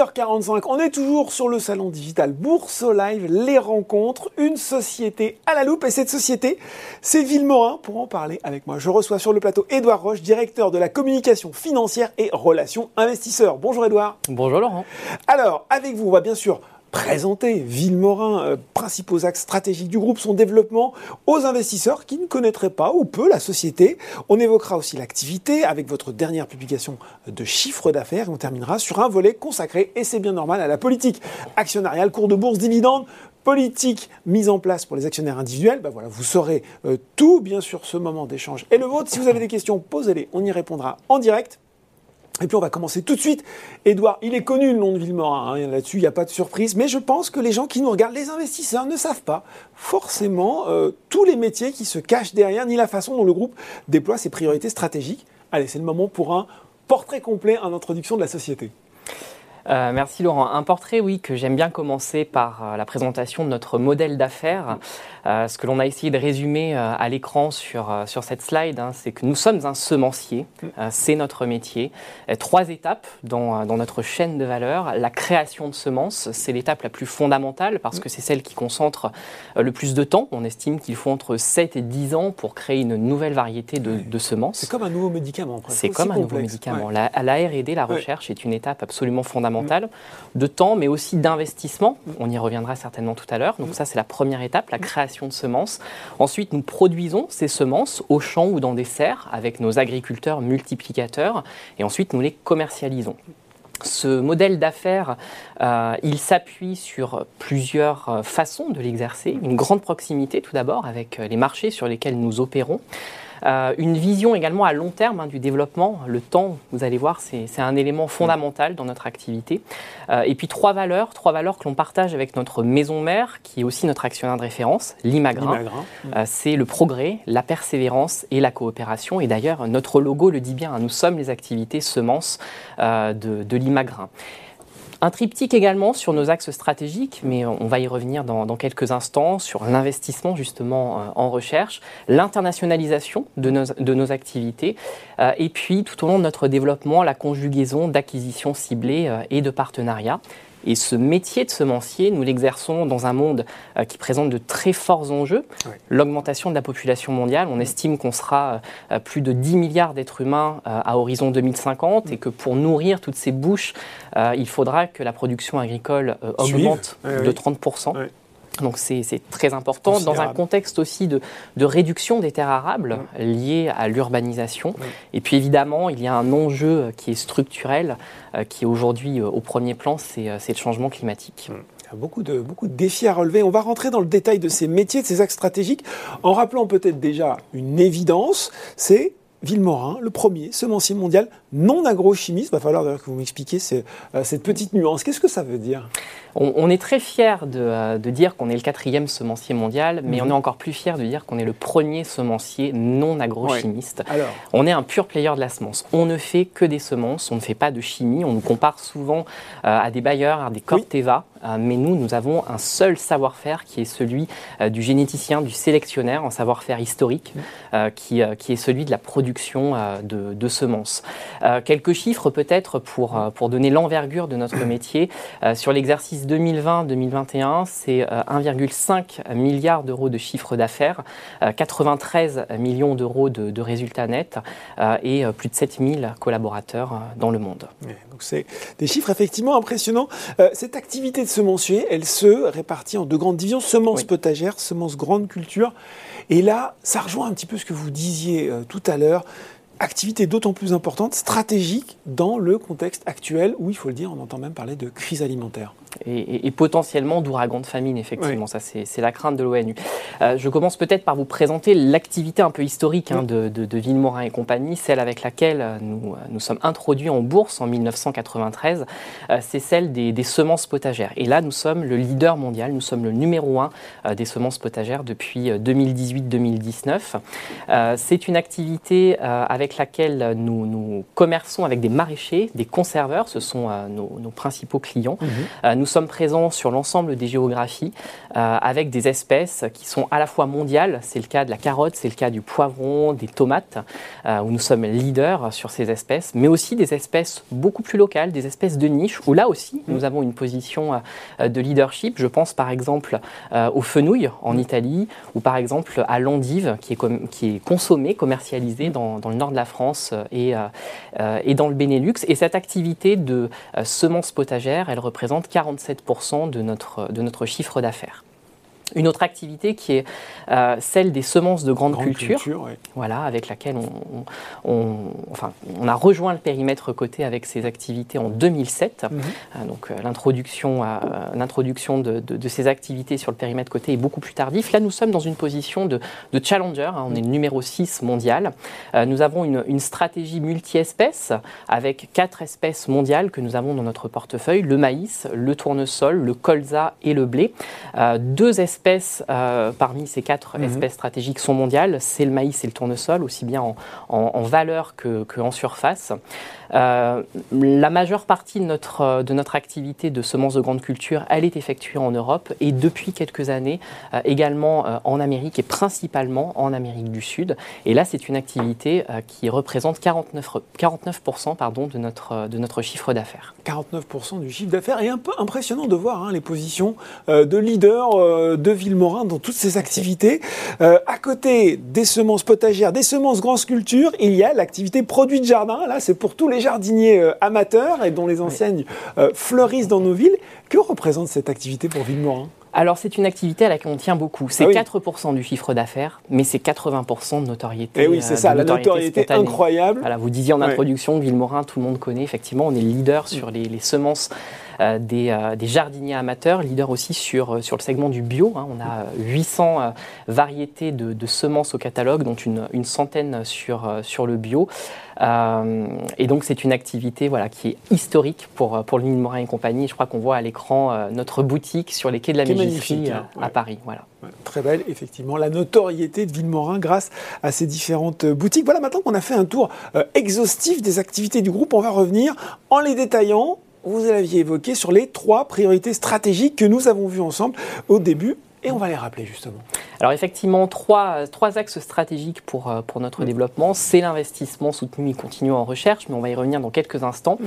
10h45, on est toujours sur le salon digital Bourse Live, les rencontres, une société à la loupe. Et cette société, c'est Villemorin. Pour en parler avec moi, je reçois sur le plateau Édouard Roche, directeur de la communication financière et relations investisseurs. Bonjour Édouard. Bonjour Laurent. Alors, avec vous, on va bien sûr présenter Villemorin, euh, principaux axes stratégiques du groupe, son développement aux investisseurs qui ne connaîtraient pas ou peu la société. On évoquera aussi l'activité avec votre dernière publication de chiffre d'affaires et on terminera sur un volet consacré, et c'est bien normal, à la politique actionnariale, cours de bourse, dividendes, politique mise en place pour les actionnaires individuels, ben voilà, vous saurez euh, tout, bien sûr, ce moment d'échange et le vôtre. Si vous avez des questions, posez-les, on y répondra en direct. Et puis on va commencer tout de suite. Edouard, il est connu le nom de Villemorin, hein, là-dessus il n'y a pas de surprise, mais je pense que les gens qui nous regardent, les investisseurs, ne savent pas forcément euh, tous les métiers qui se cachent derrière, ni la façon dont le groupe déploie ses priorités stratégiques. Allez, c'est le moment pour un portrait complet en introduction de la société. Euh, merci Laurent. Un portrait, oui, que j'aime bien commencer par euh, la présentation de notre modèle d'affaires. Euh, ce que l'on a essayé de résumer à l'écran sur, sur cette slide, hein, c'est que nous sommes un semencier, c'est notre métier. trois étapes dans, dans, notre chaîne de valeur. La création de semences, c'est l'étape la plus fondamentale parce que c'est celle qui concentre le plus de temps. On estime qu'il faut entre 7 et 10 ans pour créer une nouvelle variété de, de semences. C'est comme un nouveau médicament. C'est comme un nouveau médicament. La, la R&D, la recherche, est une étape absolument fondamentale de temps, mais aussi d'investissement. On y reviendra certainement tout à l'heure. Donc ça, c'est la première étape, la création de semences. Ensuite, nous produisons ces semences au champ ou dans des serres avec nos agriculteurs multiplicateurs et ensuite nous les commercialisons. Ce modèle d'affaires, euh, il s'appuie sur plusieurs euh, façons de l'exercer. Une grande proximité tout d'abord avec euh, les marchés sur lesquels nous opérons. Euh, une vision également à long terme hein, du développement. Le temps, vous allez voir, c'est un élément fondamental dans notre activité. Euh, et puis trois valeurs, trois valeurs que l'on partage avec notre maison mère, qui est aussi notre actionnaire de référence, l'Imagrin. Euh, c'est le progrès, la persévérance et la coopération. Et d'ailleurs, notre logo le dit bien, hein, nous sommes les activités semences de, de l'Imagrin. Un triptyque également sur nos axes stratégiques, mais on va y revenir dans, quelques instants, sur l'investissement justement euh, en recherche, l'internationalisation de nos, de nos, activités, euh, et puis tout au long de notre développement, la conjugaison d'acquisitions ciblées euh, et de partenariats. Et ce métier de semencier, nous l'exerçons dans un monde euh, qui présente de très forts enjeux. L'augmentation de la population mondiale, on estime qu'on sera euh, plus de 10 milliards d'êtres humains euh, à horizon 2050 et que pour nourrir toutes ces bouches, il faudra que la production agricole augmente de 30%. Donc c'est très important dans un contexte aussi de, réduction des terres arables liées à l'urbanisation. Et puis évidemment, il y a un enjeu qui est structurel, euh, qui est aujourd'hui euh, au premier plan, euh, c'est le changement climatique. Il y a beaucoup de, beaucoup de défis à relever. On va rentrer dans le détail de ces métiers, de ces axes stratégiques, en rappelant peut-être déjà une évidence, c'est Villemorin, le premier semencier mondial non agrochimiste. Il va falloir que vous m'expliquiez cette petite nuance. Qu'est-ce que ça veut dire? On, est très fiers euh, de, dire qu'on est le quatrième semencier mondial, mais mhm. on est encore plus fiers de dire qu'on est le premier semencier non agrochimiste. On est un pur player de la semence. On ne fait que des semences, on ne fait pas de chimie. On nous compare souvent euh, à des bailleurs, à des Corteva, euh, mais nous, nous avons un seul savoir-faire qui est celui du généticien, du sélectionnaire, un savoir-faire historique mhm. qui, qui, est celui de la production de, de, semences. quelques chiffres peut-être pour, pour donner l'envergure de notre métier sur l'exercice 2020-2021, c'est 1,5 euh, milliard d'euros de chiffre d'affaires, 93 euh, millions d'euros de, résultats nets euh, et plus de 7000 collaborateurs dans le monde. donc c'est des chiffres effectivement impressionnants. cette activité de semencier, elle se répartit en deux grandes divisions, semences potagères, semences grande culture. Et là, ça rejoint un petit peu ce que vous disiez tout à l'heure. Activité d'autant plus importante, stratégique dans le contexte actuel où, il faut le dire, on entend même parler de crise alimentaire et, potentiellement d'ouragan de famine, effectivement. Ça, c'est la crainte de l'ONU. Euh, je commence peut-être par vous présenter l'activité un peu historique hein, de, de, Villemorin et compagnie, celle avec laquelle nous, nous sommes introduits en bourse en 1993. Euh, c'est celle des, semences potagères. Et là, nous sommes le leader mondial, nous sommes le numéro un euh, des semences potagères depuis 2018-2019. c'est une activité avec laquelle nous, nous, commerçons avec des maraîchers, des conserveurs, ce sont nos, nos, principaux clients. Mhm nous sommes présents sur l'ensemble des géographies avec des espèces qui sont à la fois mondiales, c'est le cas de la carotte, c'est le cas du poivron, des tomates, où nous sommes leaders sur ces espèces, mais aussi des espèces beaucoup plus locales, des espèces de niche, où là aussi nous avons une position de leadership. Je pense par exemple aux fenouilles en Italie, ou par exemple à l'endive qui est, qui est consommée, commercialisée dans, dans, le nord de la France et, et dans le Benelux. Et cette activité de semences potagères, elle représente 47% de notre, de notre chiffre d'affaires. Une autre activité qui est euh, celle des semences de grande, culture, voilà, avec laquelle on, enfin, on, a rejoint le périmètre côté avec ces activités en 2007. Mhm. Euh, donc euh, l'introduction, l'introduction de, de, ces activités sur le périmètre côté est beaucoup plus tardif. Là, nous sommes dans une position de, de challenger. Hein. on est le numéro 6 mondial. nous avons une, une stratégie multi-espèces avec quatre espèces mondiales que nous avons dans notre portefeuille le maïs, le tournesol, le colza et le blé. deux espèces espèces euh, parmi ces quatre mhm. espèces stratégiques sont mondiales. C'est le maïs et le tournesol, aussi bien en, valeur qu'en que en surface. Euh, la majeure partie de notre, euh, de notre activité de semences de grande culture, elle est effectuée en Europe et depuis quelques années également en Amérique et principalement en Amérique du Sud. Et là, c'est une activité qui représente 49, 49% pardon, de, notre, de notre chiffre d'affaires. 49% du chiffre d'affaires. Et un peu impressionnant de voir hein, les positions de leader de Villemorin dans toutes ces activités. Euh, à côté des semences potagères, des semences grande culture, il y a l'activité produits de jardin. Là, c'est pour tous les jardiniers euh, amateurs et dont les enseignes euh, fleurissent dans nos villes. Que représente cette activité pour Villemorin alors c'est une activité à laquelle on tient beaucoup. C'est 4% ah du chiffre d'affaires, mais c'est 80% de notoriété. Et eh oui, c'est ça, la notoriété incroyable. Voilà, vous disiez en introduction, Villemorin, tout le monde connaît. Effectivement, on est leader sur les, les semences euh, euh, des, jardiniers amateurs, leader aussi sur, euh, sur le segment du bio. Hein. On a 800 variétés de, semences au catalogue, dont une, une centaine sur, sur le bio. et donc c'est une activité voilà, qui est historique pour, pour l'île Morin et compagnie. Je crois qu'on voit à l'écran notre boutique sur les quais de la Mégisserie hein. à Paris. Voilà. très belle, effectivement, la notoriété de Villemorin grâce à ces différentes boutiques. Voilà, maintenant qu'on a fait un tour exhaustif des activités du groupe, on va revenir en les détaillant vous l'aviez évoqué sur les trois priorités stratégiques que nous avons vues ensemble au début et on va les rappeler justement. Alors effectivement, trois, trois axes stratégiques pour, euh, pour notre développement. C'est l'investissement soutenu et continu en recherche, mais on va y revenir dans quelques instants.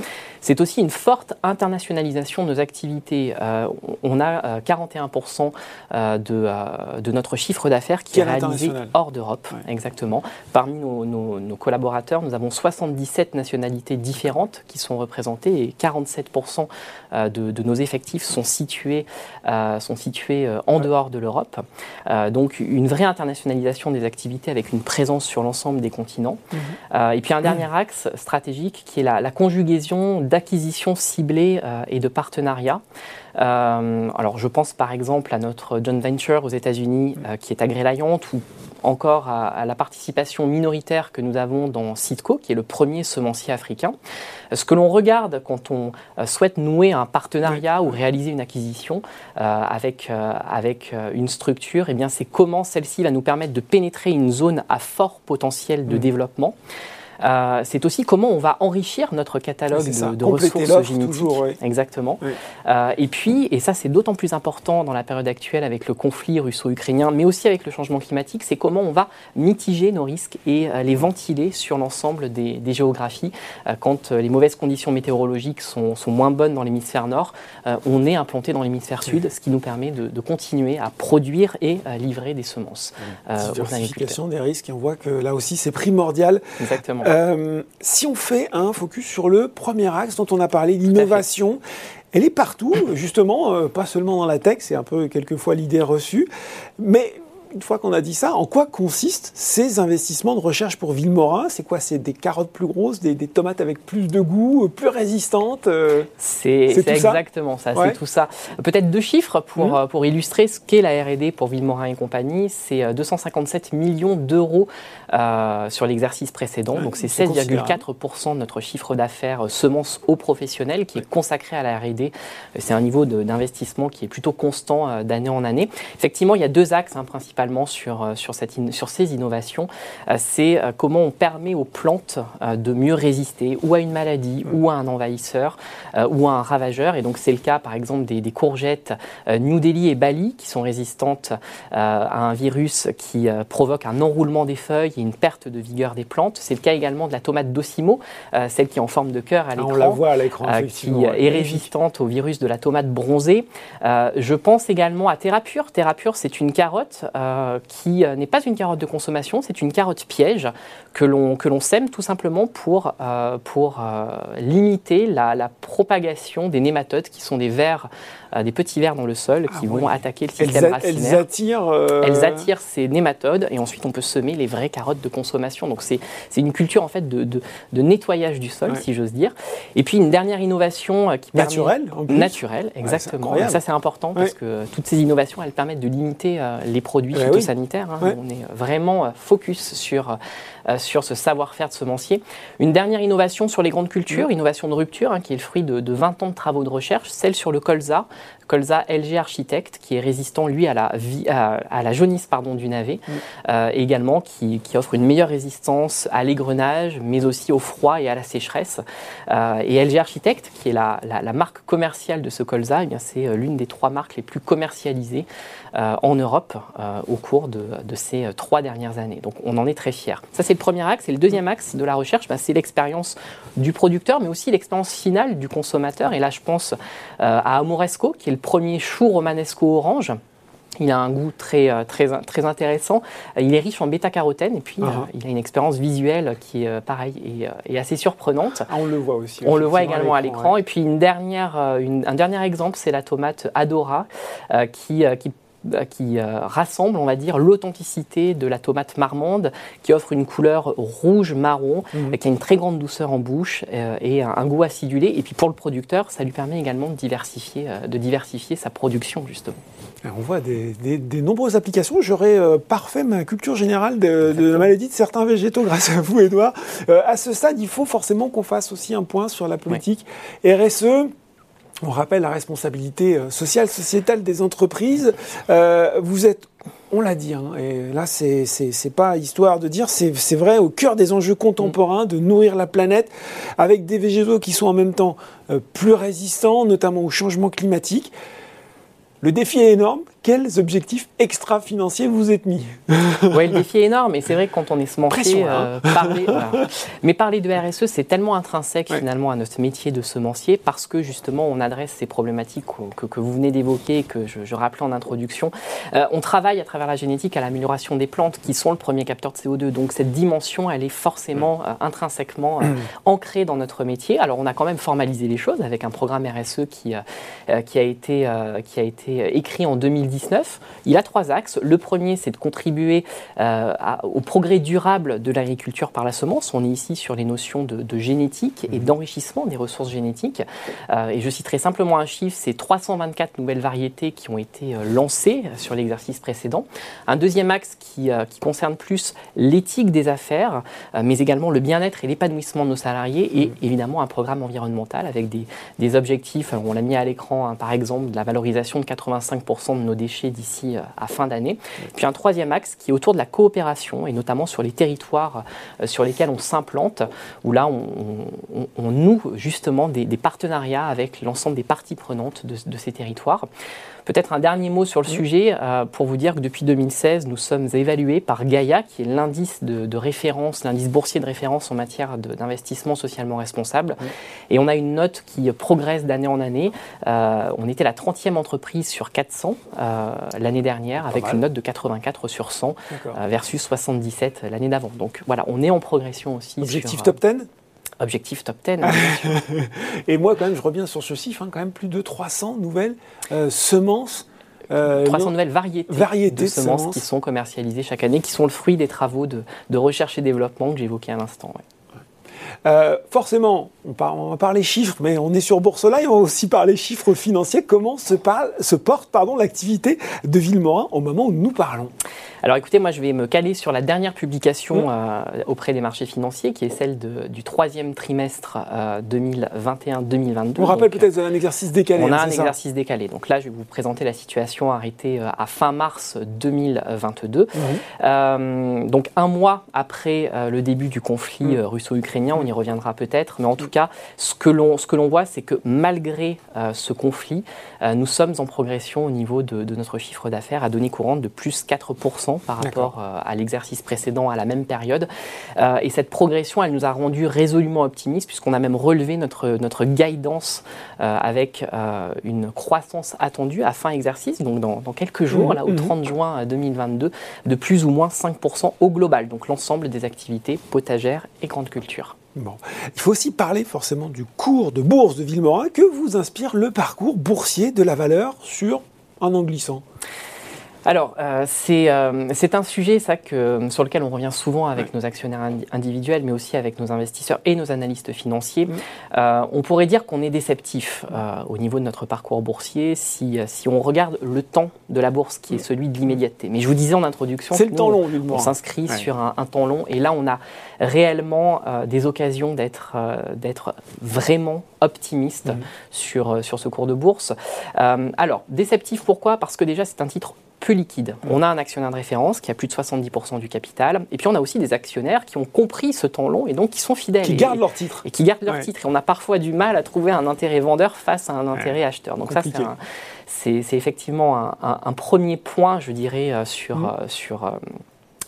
C'est aussi une forte internationalisation de nos activités. Euh, on a 41% euh, de, de notre chiffre d'affaires qui est réalisé hors d'Europe, exactement. Parmi nos, nos, collaborateurs, nous avons 77 nationalités différentes qui sont représentées et 47% de, de, nos effectifs sont situés, sont situés en dehors de l'Europe. donc une vraie internationalisation des activités avec une présence sur l'ensemble des continents. Mhm. Euh, et puis un dernier axe stratégique qui est la, conjugaison d'acquisitions ciblées euh, et de partenariats. Euh, alors je pense par exemple à notre joint venture aux États-Unis qui est Agreliant ou encore à, la participation minoritaire que nous avons dans Citco, qui est le premier semencier africain. Ce que l'on regarde quand on euh, souhaite nouer un partenariat ou réaliser une acquisition euh, avec, euh, avec une structure, eh bien c'est comment celle-ci va nous permettre de pénétrer une zone à fort potentiel de développement. Euh, c'est aussi comment on va enrichir notre catalogue de, ressources génétiques. Exactement. Euh, et puis, et ça c'est d'autant plus important dans la période actuelle avec le conflit russo-ukrainien, mais aussi avec le changement climatique, c'est comment on va mitiger nos risques et euh, les ventiler sur l'ensemble des, géographies. quand les mauvaises conditions météorologiques sont, moins bonnes dans l'hémisphère nord, on est implanté dans l'hémisphère sud, ce qui nous permet de, continuer à produire et livrer des semences. Diversification des risques, et on voit que là aussi c'est primordial. Exactement. Euh, si on fait un focus sur le premier axe dont on a parlé, l'innovation, elle est partout, justement, euh, pas seulement dans la tech, c'est un peu quelquefois l'idée reçue, mais une fois qu'on a dit ça, en quoi consistent ces investissements de recherche pour Villemorin C'est quoi? C'est des carottes plus grosses, des, tomates avec plus de goût, plus résistantes euh, C'est exactement ça, c'est tout ça. Peut-être deux chiffres pour, mmh. euh, pour illustrer ce qu'est la R&D pour Villemorin et compagnie. C'est 257 euh, millions d'euros sur l'exercice précédent, donc c'est 16,4% de notre chiffre d'affaires semences aux professionnels qui est consacré à la R&D. C'est un niveau d'investissement qui est plutôt constant d'année en année. Effectivement, il y a deux axes hein, principaux principalement sur, sur, cette sur ces innovations, c'est comment on permet aux plantes de mieux résister ou à une maladie, ou à un envahisseur, ou à un ravageur. Et donc c'est le cas par exemple des, des courgettes New Delhi et Bali qui sont résistantes à un virus qui provoque un enroulement des feuilles et une perte de vigueur des plantes. C'est le cas également de la tomate Docimo, celle qui est en forme de cœur à ah, l'écran. on la voit à l'écran, qui est résistante au virus de la tomate bronzée. je pense également à Terrapure. Terrapure, c'est une carotte euh, qui euh, n'est pas une carotte de consommation, c'est une carotte piège que l'on, sème tout simplement pour, euh, pour limiter la, la, propagation des nématodes qui sont des vers des petits vers dans le sol qui ah vont attaquer le système elles racinaire. Elles attirent, elles attirent ces nématodes et ensuite on peut semer les vraies carottes de consommation. Donc c'est, une culture en fait de, de, de nettoyage du sol, si j'ose dire. Et puis une dernière innovation qui naturelle, naturelle, exactement. ça c'est important parce que toutes ces innovations, elles permettent de limiter euh, les produits phytosanitaires. Hein. On est vraiment euh, focus sur, euh, sur ce savoir-faire de semencier. Une dernière innovation sur les grandes cultures, innovation de rupture, hein, qui est le fruit de, 20 ans de travaux de recherche, celle sur le colza, colza LG Architect, qui est résistant, lui, à la, à, la jaunisse pardon, du navet, également qui, offre une meilleure résistance à l'égrenage, mais aussi au froid et à la sécheresse. et LG Architect, qui est la, la, marque commerciale de ce colza, eh c'est l'une des trois marques les plus commercialisées euh, en Europe euh, au cours de, ces euh, trois dernières années. Donc on en est très fiers. Ça c'est le premier axe. Et le deuxième axe de la recherche, bah, c'est l'expérience du producteur, mais aussi l'expérience finale du consommateur. Et là je pense à Amoresco, qui est le premier chou romanesco orange. Il a un goût très, très, très intéressant. Il est riche en bêta-carotène et puis uh-huh. il a une expérience visuelle qui est pareil et, assez surprenante. Ah, on le voit aussi. On le voit également à l'écran. Et puis une dernière, un dernier exemple, c'est la tomate Adora qui, qui qui euh, rassemble, on va dire, l'authenticité de la tomate marmande, qui offre une couleur rouge-marron, mmh. qui a une très grande douceur en bouche euh, et un, goût acidulé. Et puis pour le producteur, ça lui permet également de diversifier, euh, de diversifier sa production, justement. On voit des, nombreuses applications. J'aurais parfait ma culture générale de, la maladie de certains végétaux grâce à vous, Edouard. à ce stade, il faut forcément qu'on fasse aussi un point sur la politique RSE on rappelle la responsabilité euh, sociale, sociétale des entreprises. Euh, vous êtes on l'a dit, hein, et là, c'est pas histoire de dire, c'est vrai au cœur des enjeux contemporains de nourrir la planète avec des végétaux qui sont en même temps euh, plus résistants, notamment au changement climatique. Le défi est énorme. Quels objectifs extra-financiers vous êtes mis Oui, le défi est énorme. Et c'est vrai que quand on est semencier, hein. euh, parler, mais parler de RSE, c'est tellement intrinsèque finalement à notre métier de semencier parce que justement, on adresse ces problématiques que, vous venez d'évoquer, que je, rappelais en introduction. Euh, on travaille à travers la génétique à l'amélioration des plantes qui sont le premier capteur de CO2. Donc cette dimension, elle est forcément euh, intrinsèquement ancrée dans notre métier. Alors on a quand même formalisé les choses avec un programme RSE qui, qui, a, été, qui a été écrit en 2019. Il a trois axes. Le premier, c'est de contribuer euh, au progrès durable de l'agriculture par la semence. On est ici sur les notions de, génétique et mhm. d'enrichissement des ressources génétiques. Euh, et je citerai simplement un chiffre, c'est 324 nouvelles variétés qui ont été euh, lancées sur l'exercice précédent. Un deuxième axe qui, qui concerne plus l'éthique des affaires, mais également le bien-être et l'épanouissement de nos salariés et mhm. évidemment un programme environnemental avec des, des objectifs, on l'a mis à l'écran hein, par exemple, de la valorisation de 80 85% de nos déchets d'ici euh, à fin d'année. Puis un troisième axe qui est autour de la coopération et notamment sur les territoires euh, sur lesquels on s'implante, où là on, noue justement des, partenariats avec l'ensemble des parties prenantes de ces territoires. Peut-être un dernier mot sur le sujet euh, pour vous dire que depuis 2016, nous sommes évalués par Gaia, qui est l'indice de, référence, l'indice boursier de référence en matière d'investissement socialement responsable. Et on a une note qui progresse d'année en année. Euh, on était la 30e entreprise sur 400 euh, l'année dernière, avec une note de 84 sur 100 versus 77 l'année d'avant. Donc voilà, on est en progression aussi. Objectif top 10 Objectif top 10. et moi, quand même, je reviens sur ce chiffre, hein, quand même plus de 300 nouvelles euh, semences. 300 euh, nouvelles variétés, de, semences, qui sont commercialisées chaque année, qui sont le fruit des travaux de, recherche et développement que j'évoquais à l'instant. Euh, forcément, on, va parler chiffres, mais on est sur Bourse-Live, on va aussi parler chiffres financiers. Comment se, parle, se porte l'activité de Villemorin au moment où nous parlons? Alors écoutez, moi je vais me caler sur la dernière publication mmh. auprès des marchés financiers, qui est celle du troisième trimestre 2021-2022. On rappelle peut-être un exercice décalé. On a hein, un exercice décalé. Donc là, je vais vous présenter la situation arrêtée à fin mars 2022. Mmh. donc un mois après le début du conflit mmh. russo-ukrainien, on y reviendra peut-être, mais en tout cas, ce que l'on voit, c'est que malgré ce conflit, nous sommes en progression au niveau de, de notre chiffre d'affaires à données courantes de plus 4% par rapport euh, à l'exercice précédent à la même période. Euh, et cette progression, elle nous a rendu résolument optimistes puisqu'on a même relevé notre, notre guidance euh, avec une croissance attendue à fin exercice, donc dans, quelques jours, mmh, là, au 30 mmh. juin 2022, de plus ou moins 5% au global, donc l'ensemble des activités potagères et grandes cultures. Bon. Il faut aussi parler forcément du cours de bourse de Villemorin que vous inspire le parcours boursier de la valeur sur un an glissant? Alors, euh, euh, c'est un sujet ça, que, sur lequel on revient souvent avec nos actionnaires individuels, mais aussi avec nos investisseurs et nos analystes financiers. Euh, on pourrait dire qu'on est déceptif au niveau de notre parcours boursier si, si, on regarde le temps de la bourse qui est celui de l'immédiateté. Mais je vous disais en introduction, c'est le temps long, on, s'inscrit sur un, un, temps long, et là on a réellement des occasions d'être vraiment optimiste sur, sur ce cours de bourse. alors, déceptif pourquoi? Parce que déjà c'est un titre plus liquide. On a un actionnaire de référence qui a plus de 70% du capital, et puis on a aussi des actionnaires qui ont compris ce temps long et donc qui sont fidèles. Qui gardent leur titre. Et qui gardent leur titre. Et on a parfois du mal à trouver un intérêt vendeur face à un intérêt acheteur. Donc ça, c'est effectivement un, premier point, je dirais, euh, sur, mmh. euh, sur euh,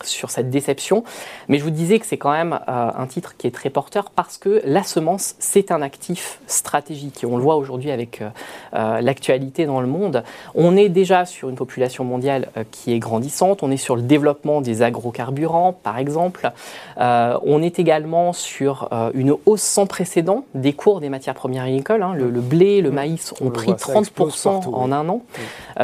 sur cette déception. Mais je vous disais que c'est quand même euh, un titre qui est très porteur parce que la semence, c'est un actif stratégique. Et on le voit aujourd'hui avec euh, euh, l'actualité dans le monde. On est déjà sur une population mondiale qui est grandissante. On est sur le développement des agrocarburants, par exemple. on est également sur une hausse sans précédent des cours des matières premières agricoles. Hein. Le, blé, le maïs ont pris 30% en un an.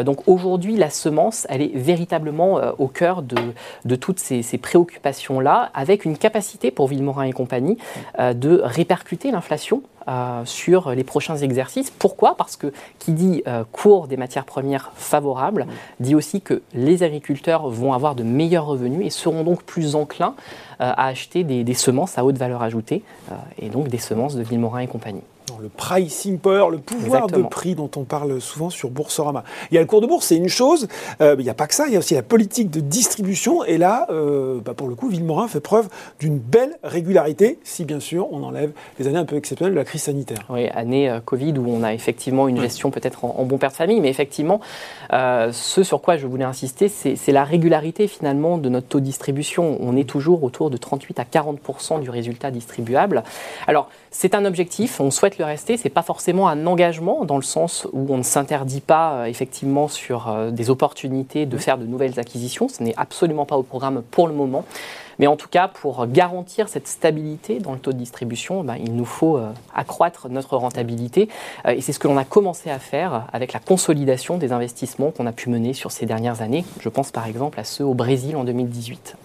donc aujourd'hui, la semence, elle est véritablement au cœur de, de toutes ces, préoccupations-là, avec une capacité pour Villemorin et compagnie euh, de répercuter l'inflation euh, sur les prochains exercices. Pourquoi? Parce que qui dit euh, cours des matières premières favorables dit aussi que les agriculteurs vont avoir de meilleurs revenus et seront donc plus enclins à acheter des, des, semences à haute valeur ajoutée et donc des semences de Villemorin et compagnie le pricing power, le pouvoir de prix dont on parle souvent sur Boursorama. Il y a le cours de bourse, c'est une chose, euh, il n'y a pas que ça, il y a aussi la politique de distribution, et là, euh, bah, pour le coup, Villemorin fait preuve d'une belle régularité, si bien sûr on enlève les années un peu exceptionnelles de la crise sanitaire. Oui, année euh, Covid où on a effectivement une gestion peut-être en, bon père de famille, mais effectivement, ce sur quoi je voulais insister, c'est la régularité finalement de notre taux de distribution. On est toujours autour de 38 à 40 du résultat distribuable. Alors, c'est un objectif, on souhaite le rester, c'est pas forcément un engagement dans le sens où on ne s'interdit pas euh, effectivement sur euh, des opportunités de faire de nouvelles acquisitions, ce n'est absolument pas au programme pour le moment. Mais en tout cas, pour garantir cette stabilité dans le taux de distribution, ben, il nous faut euh, accroître notre rentabilité. et c'est ce que l'on a commencé à faire avec la consolidation des investissements qu'on a pu mener sur ces dernières années. Je pense par exemple à ceux au Brésil en 2018.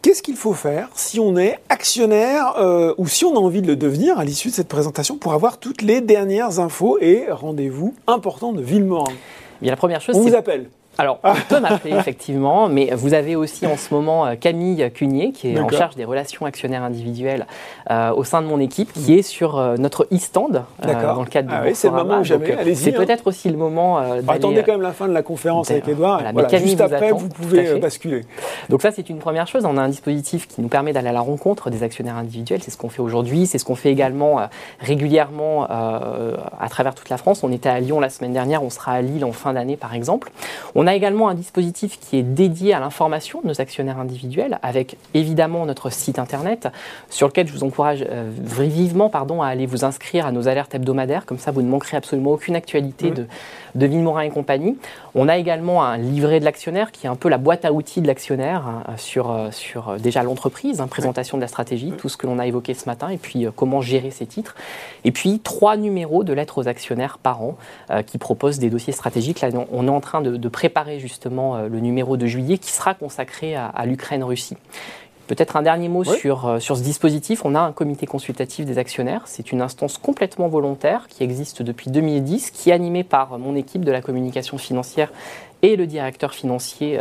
Qu'est-ce qu'il faut faire si on est actionnaire euh, ou si on a envie de le devenir à l'issue de cette présentation pour avoir toutes les dernières infos et rendez-vous importants de Villemorin Bien, la première chose, on vous appelle. Alors, on peut m'appeler effectivement, mais vous avez aussi en ce moment euh, Camille Cunier, qui est en charge des relations actionnaires individuelles euh, au sein de mon équipe, qui est sur euh, notre e-stand dans le cadre ah oui, c'est le moment jamais. C'est hein. peut-être aussi le moment. Attendez quand même la fin de la conférence avec Edouard. juste après, vous pouvez basculer. Donc ça, c'est une première chose. On a un dispositif qui nous permet d'aller à la rencontre des actionnaires individuels. C'est ce qu'on fait aujourd'hui. C'est ce qu'on fait également régulièrement à travers toute la France. On était à Lyon la semaine dernière. On sera à Lille en fin d'année, par exemple. On a également un dispositif qui est dédié à l'information de nos actionnaires individuels, avec évidemment notre site internet, sur lequel je vous encourage euh, vivement pardon, à aller vous inscrire à nos alertes hebdomadaires. Comme ça, vous ne manquerez absolument aucune actualité de, de Villemorin et compagnie. On a également un livret de l'actionnaire qui est un peu la boîte à outils de l'actionnaire hein, sur, euh, sur euh, déjà l'entreprise, hein, présentation de la stratégie, tout ce que l'on a évoqué ce matin, et puis comment gérer ces titres. Et puis trois numéros de lettres aux actionnaires par an qui proposent des dossiers stratégiques. Là, on est en train de, de préparer justement euh, le numéro de juillet qui sera consacré à, l'Ukraine-Russie. Peut-être un dernier mot sur, euh, sur ce dispositif. On a un comité consultatif des actionnaires. C'est une instance complètement volontaire qui existe depuis 2010, qui est animée par mon équipe de la communication financière et le directeur financier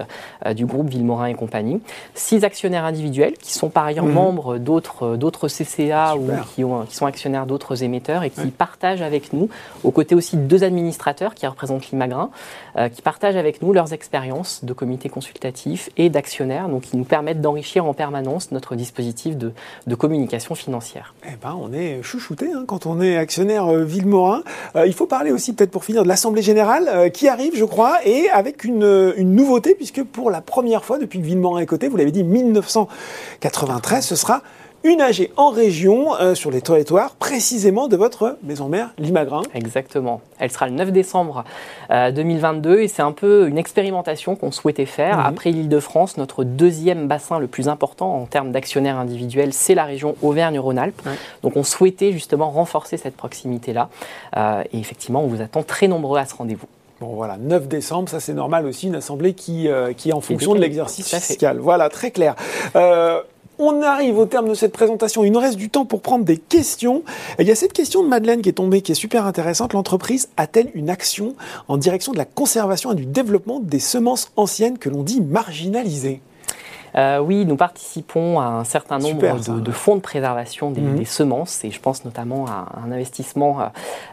du groupe Villemorin et compagnie. Six actionnaires individuels qui sont par ailleurs mhm. membres d'autres CCA ou qui, ont, qui, sont actionnaires d'autres émetteurs et qui partagent avec nous, aux côtés aussi de deux administrateurs qui représentent l'Imagrin, qui partagent avec nous leurs expériences de comité consultatif et d'actionnaires, donc qui nous permettent d'enrichir en permanence notre dispositif de, de communication financière. Eh ben, on est chouchouté hein, quand on est actionnaire euh, Villemorin. Euh, il faut parler aussi, peut-être pour finir, de l'Assemblée Générale euh, qui arrive, je crois, et avec une, une, nouveauté, puisque pour la première fois depuis que Villemorin est coté, vous l'avez dit, 1993, ce sera une AG en région euh, sur les territoires précisément de votre maison mère Limagrin. Exactement. Elle sera le 9 décembre 2022 euh, et c'est un peu une expérimentation qu'on souhaitait faire. Mhm. Après l'Île-de-France, notre deuxième bassin le plus important en termes d'actionnaires individuels, c'est la région Auvergne-Rhône-Alpes. Donc on souhaitait justement renforcer cette proximité-là. Euh, et effectivement, on vous attend très nombreux à ce rendez-vous. Bon voilà, 9 décembre, ça c'est normal aussi, une assemblée qui, qui est en fonction de l'exercice fiscal. Voilà, très clair. On arrive au terme de cette présentation. Il nous reste du temps pour prendre des questions. Il y a cette question de Madeleine qui est tombée, qui est super intéressante. L'entreprise a-t-elle une action en direction de la conservation et du développement des semences anciennes que l'on dit marginalisées? Euh, oui, nous participons à un certain nombre de, fonds de préservation mhm. des, semences et je pense notamment à un investissement euh,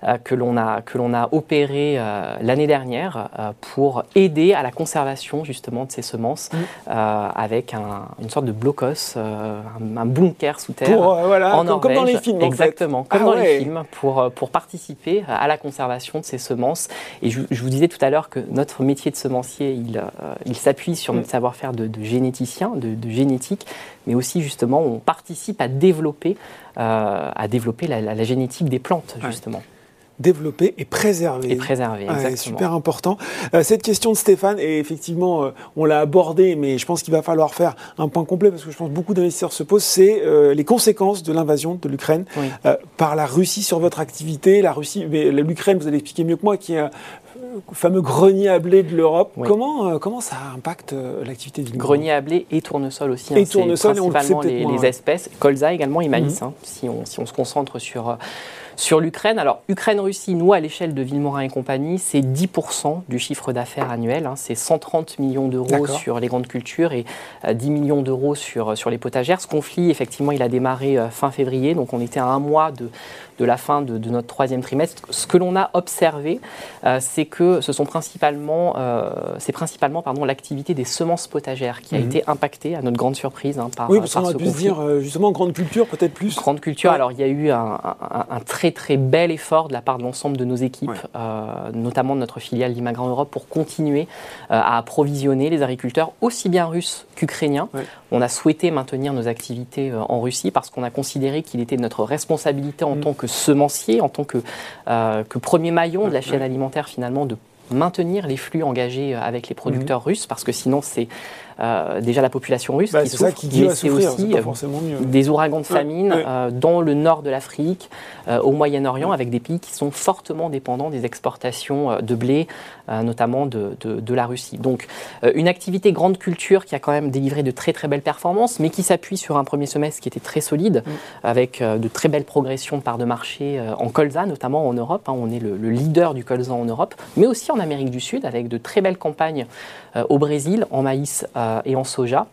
euh, que l'on a, que a opéré l'année dernière pour aider à la conservation justement de ces semences mhm. avec une sorte de blocos, un, bunker sous terre en Norvège. Comme dans les films. Exactement, comme ah dans les films, pour, pour participer à la conservation de ces semences. Et je, vous disais tout à l'heure que notre métier de semencier, il, il s'appuie sur notre savoir-faire de, de généticien de, génétique, mais aussi justement on participe à développer, euh, à développer la, génétique des plantes justement. développer et préserver. Et préserver, exactement. super important. Euh, cette question de Stéphane, et effectivement, euh, on l'a abordée, mais je pense qu'il va falloir faire un point complet parce que je pense que beaucoup d'investisseurs se posent, c'est les conséquences de l'invasion de l'Ukraine par la Russie sur votre activité. La Russie, mais l'Ukraine, vous allez expliquer mieux que moi, qui est fameux grenier à blé de l'Europe. Comment, euh, comment ça impacte euh, l'activité du Grenier à blé et tournesol aussi. Hein, et tournesol, principalement les, espèces. Colza également et maïs, mhm. hein, si, on, si on se concentre sur euh, sur l'Ukraine, alors Ukraine-Russie, nous, à l'échelle de Villemorin et compagnie, c'est 10% du chiffre d'affaires annuel. Hein. c'est 130 millions d'euros sur les grandes cultures et 10 euh, millions d'euros sur, sur les potagères. Ce conflit, effectivement, il a démarré euh, fin février, donc on était à un mois de, de la fin de, notre troisième trimestre. Ce que l'on a observé, euh, c'est que ce sont principalement, c'est principalement pardon, l'activité des semences potagères qui a mhm. été impactée, à notre grande surprise, hein, par, oui, parce qu'on a pu dire justement grande culture, peut-être plus. Grande culture, alors il y a eu un, un très très bel effort de la part de l'ensemble de nos équipes, euh, notamment de notre filiale Limagran Europe, pour continuer euh, à approvisionner les agriculteurs aussi bien russes qu'ukrainiens. On a souhaité maintenir nos activités euh, en Russie parce qu'on a considéré qu'il était de notre responsabilité en mm. tant que semencier, en tant que, que premier maillon de la chaîne alimentaire finalement de maintenir les flux engagés avec les producteurs mm. russes parce que sinon c'est euh, déjà la population russe bah, qui souffre, mais c'est aussi euh, des ouragans de famine euh, dans le nord de l'Afrique, au Moyen-Orient, avec des pays qui sont fortement dépendants des exportations de blé, notamment de, de, la Russie. Donc une activité grande culture qui a quand même délivré de très très belles performances, mais qui s'appuie sur un premier semestre qui était très solide, mm. avec de très belles progressions de part de marché en colza, notamment en Europe. Hein. on est le, le, leader du colza en Europe, mais aussi en Amérique du Sud, avec de très belles campagnes au Brésil, en maïs et en soja.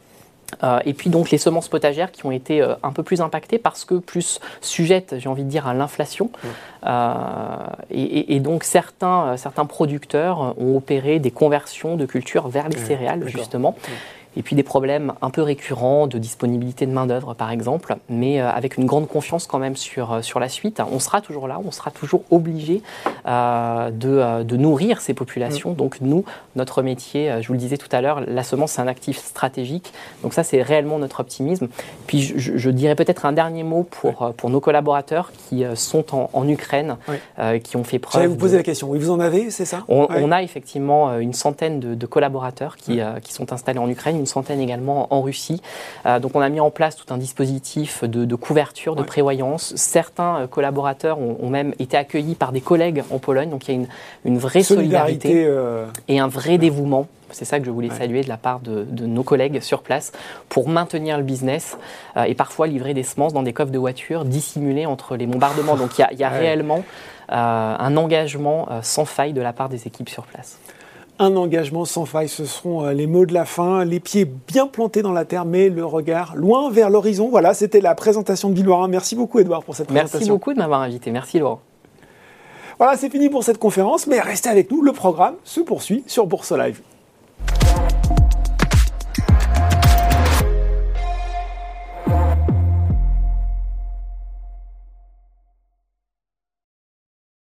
Euh, et puis donc les semences potagères qui ont été euh, un peu plus impactées parce que plus sujettes, j'ai envie de dire, à l'inflation. et, donc certains, certains producteurs ont opéré des conversions de cultures vers les céréales, justement et puis des problèmes un peu récurrents de disponibilité de main-d'œuvre, par exemple, mais euh, avec une grande confiance quand même sur, euh, sur la suite. On sera toujours là, on sera toujours obligé euh, de, de, nourrir ces populations. Mm. Donc, nous, notre métier, je vous le disais tout à l'heure, la semence, c'est un actif stratégique. Donc, ça, c'est réellement notre optimisme. Puis, je, dirais peut-être un dernier mot pour, pour nos collaborateurs qui sont en, Ukraine, qui ont fait preuve. J'allais vous poser la question. Oui, vous en avez, c'est ça? On, a effectivement une centaine de, de collaborateurs qui, qui sont installés en Ukraine une centaine également en Russie. Euh, donc on a mis en place tout un dispositif de, couverture, de prévoyance. Certains euh, collaborateurs ont, même été accueillis par des collègues en Pologne, donc il y a une, une vraie solidarité, euh, et un vrai dévouement. C'est ça que je voulais saluer de la part de, nos collègues sur place pour maintenir le business et parfois livrer des semences dans des coffres de voitures dissimulés entre les bombardements. Donc il y a, réellement un engagement sans faille de la part des équipes sur place un engagement sans faille. Ce seront les mots de la fin, les pieds bien plantés dans la terre, mais le regard loin vers l'horizon. Voilà, c'était la présentation de Ville Merci beaucoup, Edouard, pour cette présentation. Merci beaucoup de m'avoir invité. Merci, Laurent. Voilà, c'est fini pour cette conférence, mais restez avec nous, le programme se poursuit sur Bourse Live.